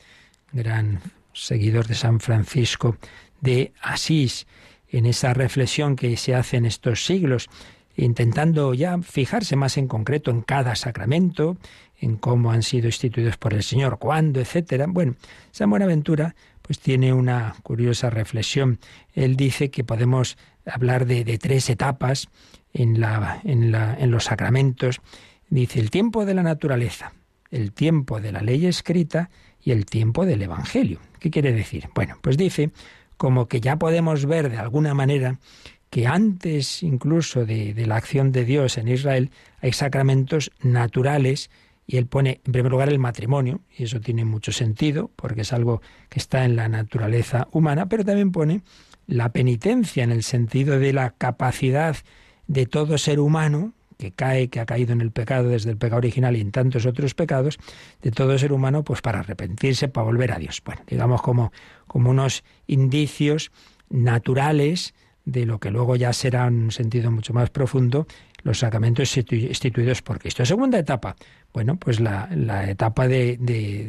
gran seguidor de San Francisco de Asís, en esa reflexión que se hace en estos siglos, intentando ya fijarse más en concreto en cada sacramento, en cómo han sido instituidos por el Señor, cuándo, etcétera. Bueno, San Buenaventura pues tiene una curiosa reflexión. Él dice que podemos hablar de, tres etapas en, la, en, la, en los sacramentos. Dice el tiempo de la naturaleza, el tiempo de la ley escrita y el tiempo del Evangelio. ¿Qué quiere decir? Bueno, pues dice como que ya podemos ver de alguna manera que antes incluso de la acción de Dios en Israel hay sacramentos naturales y él pone en primer lugar el matrimonio, y eso tiene mucho sentido, porque es algo que está en la naturaleza humana, pero también pone la penitencia en el sentido de la capacidad de todo ser humano, que cae, que ha caído en el pecado desde el pecado original y en tantos otros pecados, de todo ser humano, pues para arrepentirse, para volver a Dios. Bueno, digamos como, como unos indicios naturales de lo que luego ya será en un sentido mucho más profundo, los sacramentos instituidos por Cristo. Segunda etapa, bueno, pues la, etapa de,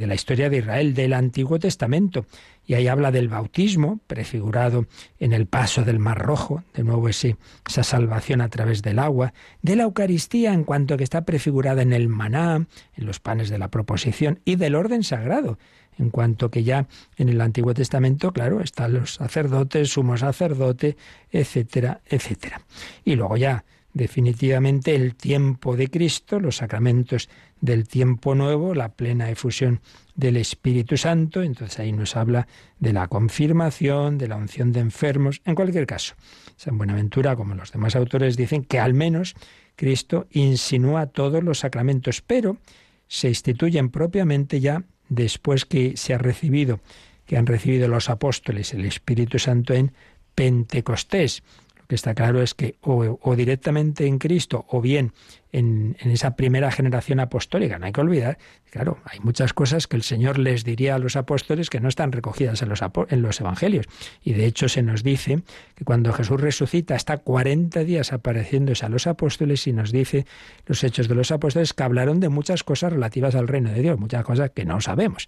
la historia de Israel, del Antiguo Testamento. Y ahí habla del bautismo, prefigurado en el paso del Mar Rojo, de nuevo ese, esa salvación a través del agua, de la Eucaristía en cuanto que está prefigurada en el maná, en los panes de la proposición, y del orden sagrado, en cuanto que ya en el Antiguo Testamento, claro, están los sacerdotes, sumo sacerdote, etcétera, etcétera. Y luego ya definitivamente el tiempo de Cristo, los sacramentos del tiempo nuevo, la plena efusión del Espíritu Santo, entonces ahí nos habla de la confirmación, de la unción de enfermos, en cualquier caso. San Buenaventura, como los demás autores, dicen que al menos Cristo insinúa todos los sacramentos, pero se instituyen propiamente ya después que se ha recibido, que han recibido los apóstoles el Espíritu Santo en Pentecostés. Lo que está claro es que o, directamente en Cristo o bien en, esa primera generación apostólica. No hay que olvidar, claro, hay muchas cosas que el Señor les diría a los apóstoles que no están recogidas en los, en los evangelios. Y de hecho se nos dice que cuando Jesús resucita está 40 días apareciéndose a los apóstoles y nos dice los hechos de los apóstoles que hablaron de muchas cosas relativas al reino de Dios, muchas cosas que no sabemos.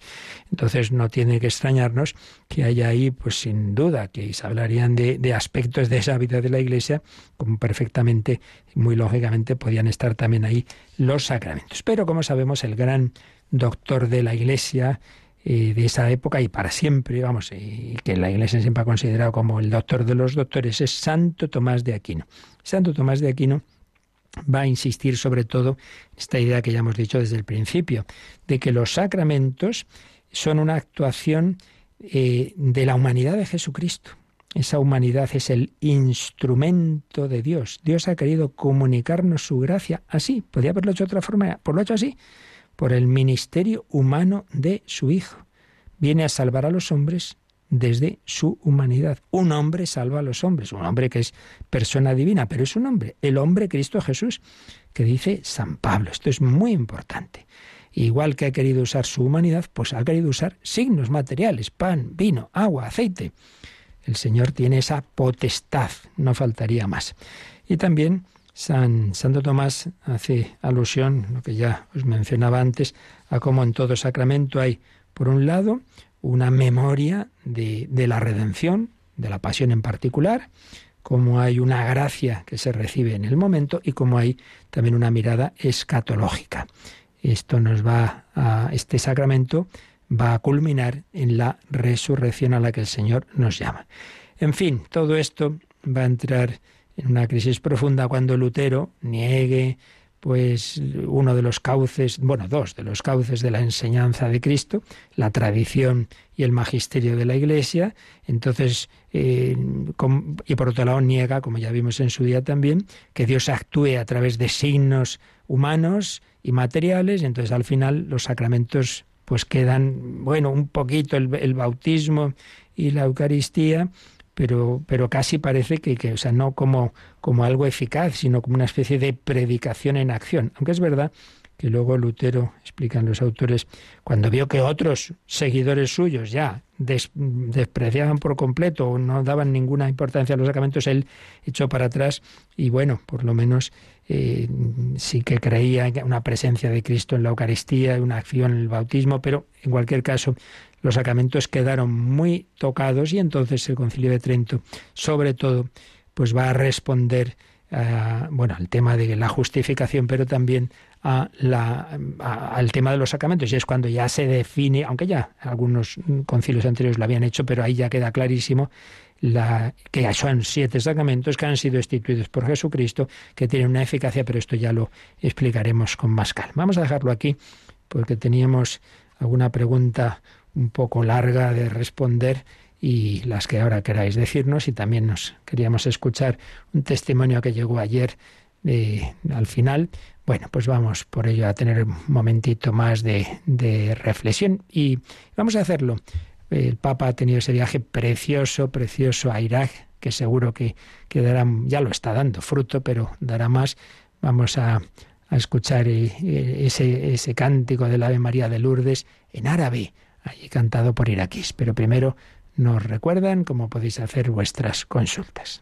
Entonces no tiene que extrañarnos que haya ahí, pues sin duda, que se hablarían de, de aspectos de esa vida de la Iglesia como perfectamente, muy lógicamente, podían estar también ahí los sacramentos. Pero como sabemos, el gran doctor de la Iglesia eh, de esa época y para siempre, vamos, y que la Iglesia siempre ha considerado como el doctor de los doctores, es Santo Tomás de Aquino. Santo Tomás de Aquino va a insistir sobre todo esta idea que ya hemos dicho desde el principio, de que los sacramentos son una actuación eh, de la humanidad de Jesucristo. Esa humanidad es el instrumento de Dios. Dios ha querido comunicarnos su gracia así. Podría haberlo hecho de otra forma, por lo hecho así, por el ministerio humano de su Hijo. Viene a salvar a los hombres desde su humanidad. Un hombre salva a los hombres, un hombre que es persona divina, pero es un hombre, el hombre Cristo Jesús, que dice San Pablo. Esto es muy importante. Igual que ha querido usar su humanidad, pues ha querido usar signos materiales, pan, vino, agua, aceite. El Señor tiene esa potestad, no faltaría más. Y también San Santo Tomás hace alusión, lo que ya os mencionaba antes, a cómo en todo sacramento hay, por un lado, una memoria de, la redención, de la pasión en particular, como hay una gracia que se recibe en el momento y como hay también una mirada escatológica. Esto nos va a este sacramento va a culminar en la resurrección a la que el Señor nos llama. En fin, todo esto va a entrar en una crisis profunda cuando Lutero niegue pues uno de los cauces, bueno, dos de los cauces de la enseñanza de Cristo, la tradición y el magisterio de la Iglesia, entonces, eh, y por otro lado niega, como ya vimos en su día también, que Dios actúe a través de signos humanos y materiales, entonces al final los sacramentos pues quedan, bueno, un poquito el, bautismo y la Eucaristía, pero, pero casi parece que, que, o sea, no como, como algo eficaz, sino como una especie de predicación en acción. Aunque es verdad que luego Lutero, explican los autores, cuando vio que otros seguidores suyos ya despreciaban por completo o no daban ninguna importancia a los sacramentos, él echó para atrás y bueno, por lo menos eh, sí que creía en una presencia de Cristo en la Eucaristía, una acción en el bautismo, pero en cualquier caso los sacramentos quedaron muy tocados y entonces el Concilio de Trento, sobre todo, pues va a responder bueno, al tema de la justificación, pero también al tema de los sacramentos, y es cuando ya se define, aunque ya algunos concilios anteriores lo habían hecho, pero ahí ya queda clarísimo la, que son siete sacramentos que han sido instituidos por Jesucristo, que tienen una eficacia, pero esto ya lo explicaremos con más calma. Vamos a dejarlo aquí porque teníamos alguna pregunta un poco larga de responder y las que ahora queráis decirnos y también nos queríamos escuchar un testimonio que llegó ayer eh, al final. Bueno, pues vamos por ello a tener un momentito más de, reflexión y vamos a hacerlo. El Papa ha tenido ese viaje precioso, precioso a Irak, que seguro que, que ya lo está dando fruto, pero dará más. Vamos a, escuchar eh, ese, ese cántico del Ave María de Lourdes en árabe, allí cantado por iraquíes. Pero primero nos recuerdan cómo podéis hacer vuestras consultas.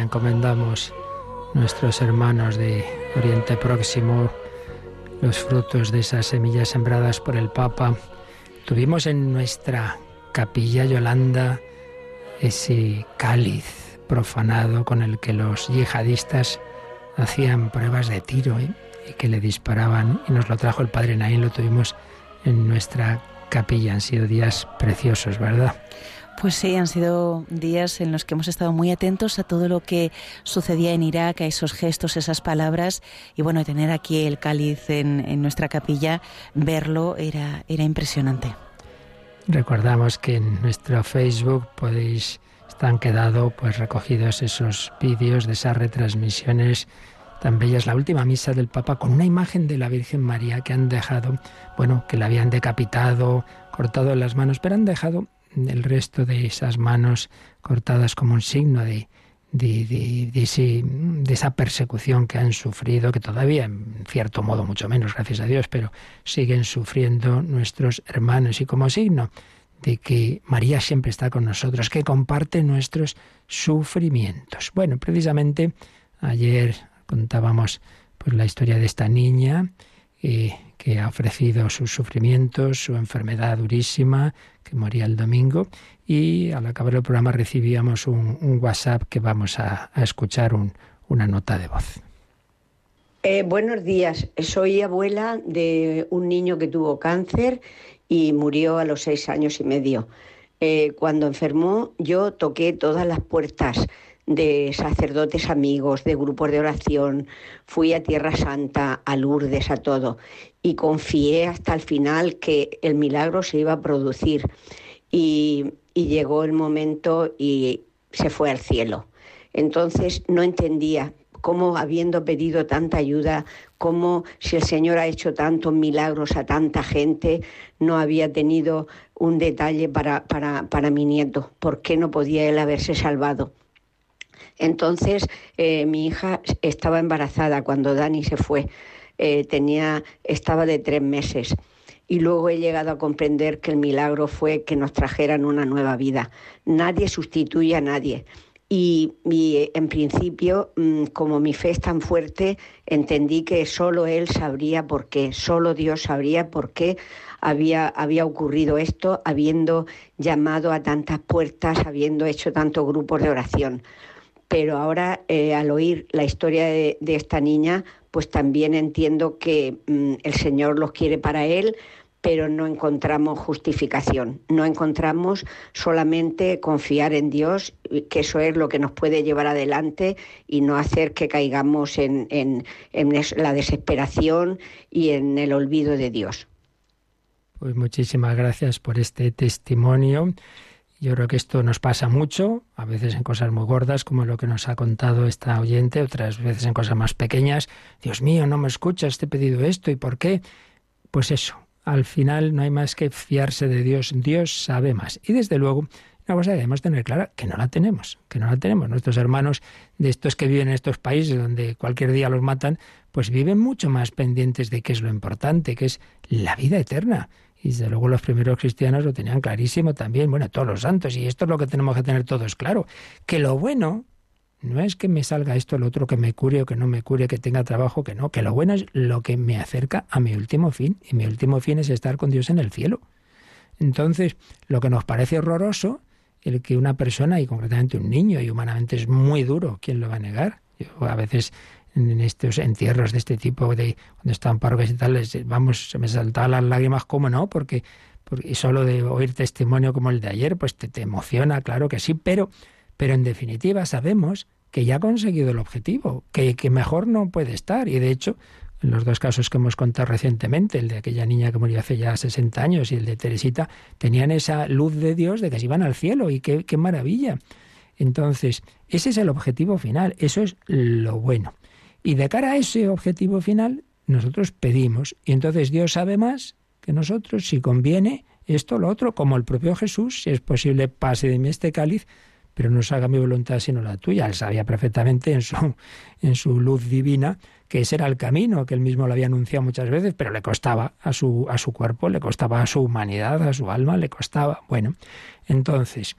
encomendamos nuestros hermanos de Oriente Próximo, los frutos de esas semillas sembradas por el Papa. Tuvimos en nuestra capilla Yolanda ese cáliz profanado con el que los yihadistas hacían pruebas de tiro ¿eh? y que le disparaban y nos lo trajo el padre Naín, lo tuvimos en nuestra capilla. Han sido días preciosos, ¿verdad? Pues sí, han sido días en los que hemos estado muy atentos a todo lo que sucedía en Irak, a esos gestos, esas palabras. Y bueno, tener aquí el cáliz en, nuestra capilla, verlo era, era impresionante. Recordamos que en nuestro Facebook podéis, están quedado pues recogidos esos vídeos de esas retransmisiones tan bellas. La última misa del Papa con una imagen de la Virgen María que han dejado, bueno, que la habían decapitado, cortado las manos, pero han dejado el resto de esas manos cortadas como un signo de, de, de, esa persecución que han sufrido, que todavía en cierto modo mucho menos, gracias a Dios, pero siguen sufriendo nuestros hermanos y como signo de que María siempre está con nosotros, que comparte nuestros sufrimientos. Bueno, precisamente ayer contábamos pues la historia de esta niña eh, que ha ofrecido sus sufrimientos, su enfermedad durísima, que moría el domingo, y al acabar el programa recibíamos un, WhatsApp que vamos a, escuchar una nota de voz. Eh, buenos días, soy abuela de un niño que tuvo cáncer y murió a los seis años y medio. Eh, cuando enfermó yo toqué todas las puertas de sacerdotes amigos, de grupos de oración, fui a Tierra Santa, a Lourdes, a todo, y confié hasta el final que el milagro se iba a producir. Y, llegó el momento y se fue al cielo. Entonces no entendía cómo habiendo pedido tanta ayuda, cómo si el Señor ha hecho tantos milagros a tanta gente, no había tenido un detalle para, para, para mi nieto, ¿por qué no podía él haberse salvado? Entonces, eh, mi hija estaba embarazada cuando Dani se fue, eh, tenía, estaba de tres meses y luego he llegado a comprender que el milagro fue que nos trajeran una nueva vida. Nadie sustituye a nadie. Y, en principio, mm, como mi fe es tan fuerte, entendí que solo Él sabría por qué, solo Dios sabría por qué había, había ocurrido esto, habiendo llamado a tantas puertas, habiendo hecho tantos grupos de oración. Pero ahora, eh, al oír la historia de, esta niña, pues también entiendo que mm, el Señor los quiere para Él, pero no encontramos justificación, no encontramos solamente confiar en Dios, que eso es lo que nos puede llevar adelante y no hacer que caigamos en, en la desesperación y en el olvido de Dios. Pues muchísimas gracias por este testimonio. Yo creo que esto nos pasa mucho, a veces en cosas muy gordas, como lo que nos ha contado esta oyente, otras veces en cosas más pequeñas. Dios mío, no me escuchas, te he pedido esto, ¿y por qué? Pues eso, al final no hay más que fiarse de Dios. Dios sabe más. Y desde luego, una cosa que debemos tener clara, que no la tenemos, que no la tenemos. Nuestros hermanos de estos que viven en estos países donde cualquier día los matan, pues viven mucho más pendientes de qué es lo importante, que es la vida eterna. Y desde luego los primeros cristianos lo tenían clarísimo también, bueno, todos los santos, y esto es lo que tenemos que tener todos claro, que lo bueno no es que me salga esto, lo otro, que me cure o que no me cure, que tenga trabajo, que no, que lo bueno es lo que me acerca a mi último fin, y mi último fin es estar con Dios en el cielo. Entonces, lo que nos parece horroroso, el que una persona, y concretamente un niño, y humanamente es muy duro, ¿quién lo va a negar? Yo a veces en estos entierros de este tipo, de cuando están parques y tal, vamos, se me saltaban las lágrimas, ¿cómo no? Porque, porque solo de oír testimonio como el de ayer, pues te, te emociona, claro que sí, pero, pero en definitiva sabemos que ya ha conseguido el objetivo, que, que mejor no puede estar. Y de hecho, en los dos casos que hemos contado recientemente, el de aquella niña que murió hace ya 60 años y el de Teresita, tenían esa luz de Dios de que se iban al cielo y qué, qué maravilla. Entonces, ese es el objetivo final, eso es lo bueno. Y de cara a ese objetivo final, nosotros pedimos. Y entonces Dios sabe más que nosotros, si conviene esto lo otro, como el propio Jesús, si es posible, pase de mí este cáliz, pero no se haga mi voluntad sino la tuya. Él sabía perfectamente en su, *laughs* en su luz divina que ese era el camino, que él mismo lo había anunciado muchas veces, pero le costaba a su, a su cuerpo, le costaba a su humanidad, a su alma, le costaba. Bueno, entonces,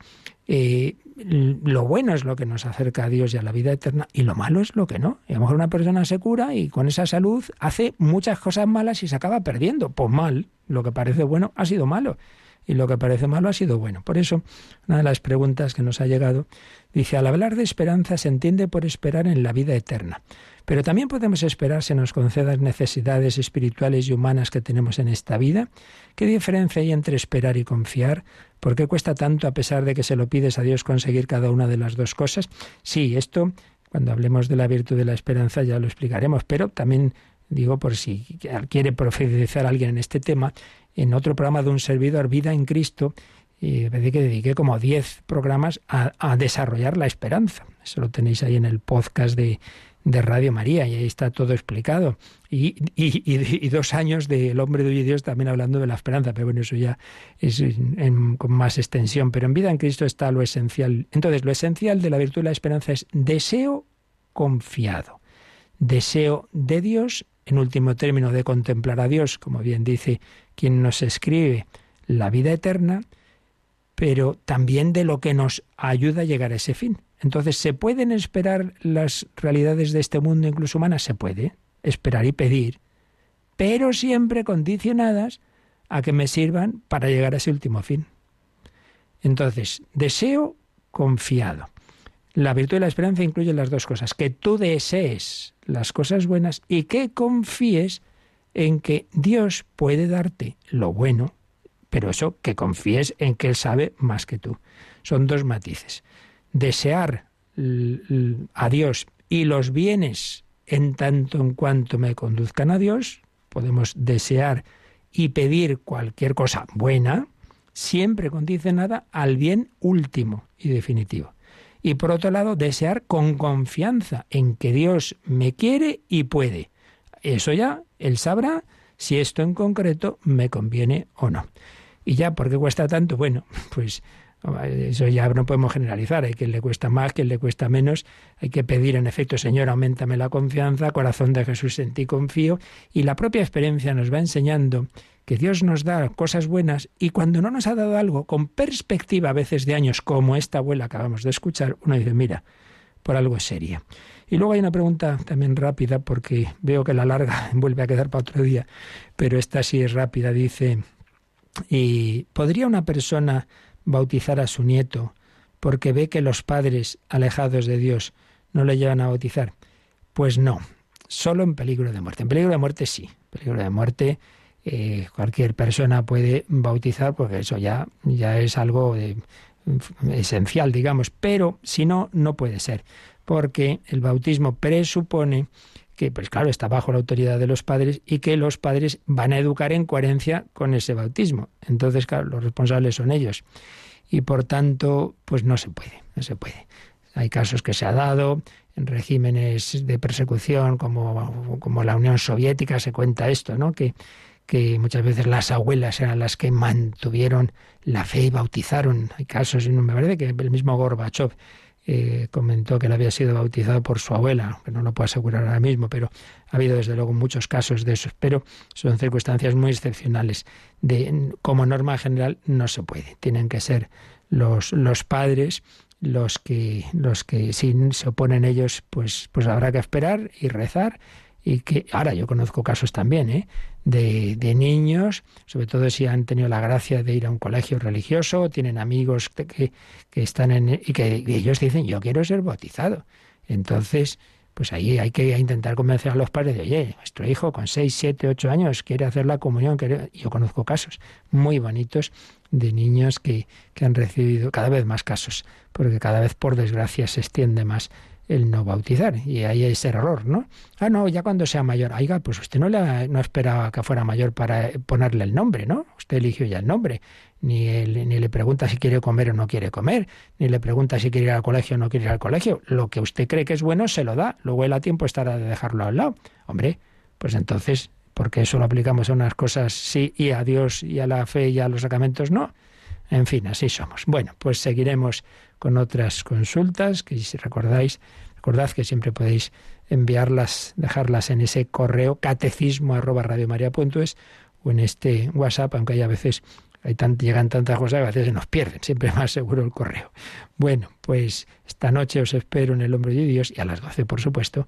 eh, lo bueno es lo que nos acerca a Dios y a la vida eterna y lo malo es lo que no. Y a lo mejor una persona se cura y con esa salud hace muchas cosas malas y se acaba perdiendo. Pues mal, lo que parece bueno ha sido malo y lo que parece malo ha sido bueno. Por eso, una de las preguntas que nos ha llegado dice, al hablar de esperanza se entiende por esperar en la vida eterna. Pero también podemos esperar se nos concedan necesidades espirituales y humanas que tenemos en esta vida. ¿Qué diferencia hay entre esperar y confiar? ¿Por qué cuesta tanto, a pesar de que se lo pides a Dios, conseguir cada una de las dos cosas? Sí, esto, cuando hablemos de la virtud de la esperanza, ya lo explicaremos, pero también digo por si quiere profetizar alguien en este tema, en otro programa de un servidor, Vida en Cristo, y que dediqué como 10 programas a, a desarrollar la esperanza. Eso lo tenéis ahí en el podcast de, de Radio María, y ahí está todo explicado. Y, y, dos años del hombre de hoy y Dios también hablando de la esperanza, pero bueno, eso ya es con más extensión. Pero en vida en Cristo está lo esencial. Entonces, lo esencial de la virtud de la esperanza es deseo confiado. Deseo de Dios, en último término, de contemplar a Dios, como bien dice quien nos escribe, la vida eterna, pero también de lo que nos ayuda a llegar a ese fin. Entonces, ¿se pueden esperar las realidades de este mundo, incluso humanas? Se puede esperar y pedir, pero siempre condicionadas a que me sirvan para llegar a ese último fin. Entonces, deseo confiado. La virtud de la esperanza incluye las dos cosas, que tú desees las cosas buenas y que confíes en que Dios puede darte lo bueno, pero eso, que confíes en que Él sabe más que tú. Son dos matices desear a Dios y los bienes en tanto en cuanto me conduzcan a Dios, podemos desear y pedir cualquier cosa buena, siempre condicionada al bien último y definitivo. Y por otro lado, desear con confianza en que Dios me quiere y puede. Eso ya, Él sabrá si esto en concreto me conviene o no. Y ya, ¿por qué cuesta tanto? Bueno, *laughs* pues Eso ya no podemos generalizar. Hay quien le cuesta más, quien le cuesta menos. Hay que pedir, en efecto, Señor, aumentame la confianza, corazón de Jesús en ti confío. Y la propia experiencia nos va enseñando que Dios nos da cosas buenas y cuando no nos ha dado algo, con perspectiva a veces de años, como esta abuela que acabamos de escuchar, uno dice, mira, por algo es seria. Y luego hay una pregunta también rápida, porque veo que la larga *laughs* vuelve a quedar para otro día, pero esta sí es rápida. Dice, ¿y podría una persona bautizar a su nieto porque ve que los padres alejados de Dios no le llevan a bautizar? Pues no, solo en peligro de muerte. En peligro de muerte sí, peligro de muerte eh, cualquier persona puede bautizar porque eso ya, ya es algo esencial, digamos, pero si no, no puede ser, porque el bautismo presupone que, pues claro, está bajo la autoridad de los padres y que los padres van a educar en coherencia con ese bautismo. Entonces, claro, los responsables son ellos. Y por tanto, pues no se puede, no se puede. Hay casos que se ha dado en regímenes de persecución como, la Unión Soviética, se cuenta esto, ¿no? Que, que muchas veces las abuelas eran las que mantuvieron la fe y bautizaron. Hay casos, y no me parece que el mismo Gorbachev eh, comentó que él había sido bautizado por su abuela, que no lo puedo asegurar ahora mismo, pero ha habido desde luego muchos casos de esos, pero son circunstancias muy excepcionales. De, como norma general no se puede, tienen que ser los, los padres los que los que si se oponen ellos pues pues habrá que esperar y rezar y que ahora yo conozco casos también ¿eh? de, de, niños, sobre todo si han tenido la gracia de ir a un colegio religioso, tienen amigos que, que están en y que ellos dicen yo quiero ser bautizado. Entonces, pues ahí hay que intentar convencer a los padres de, oye, nuestro hijo con 6, 7, 8 años quiere hacer la comunión. Yo conozco casos muy bonitos de niños que, que han recibido cada vez más casos, porque cada vez, por desgracia, se extiende más el no bautizar. Y ahí ese error, ¿no? Ah, no, ya cuando sea mayor. Oiga, pues usted no, le, no esperaba que fuera mayor para ponerle el nombre, ¿no? Usted eligió ya el nombre. Ni, ni le pregunta si quiere comer o no quiere comer, ni le pregunta si quiere ir al colegio o no quiere ir al colegio. Lo que usted cree que es bueno se lo da. Luego él a tiempo estará de dejarlo al lado. Hombre, pues entonces, ¿por qué eso lo aplicamos a unas cosas sí y a Dios y a la fe y a los sacramentos no? En fin, así somos. Bueno, pues seguiremos con otras consultas, que si recordáis, recordad que siempre podéis enviarlas, dejarlas en ese correo catecismo arroba o en este WhatsApp, aunque hay a veces hay llegan tantas cosas que a veces se nos pierden, siempre más seguro el correo. Bueno, pues esta noche os espero en el hombro de Dios y a las 12, por supuesto,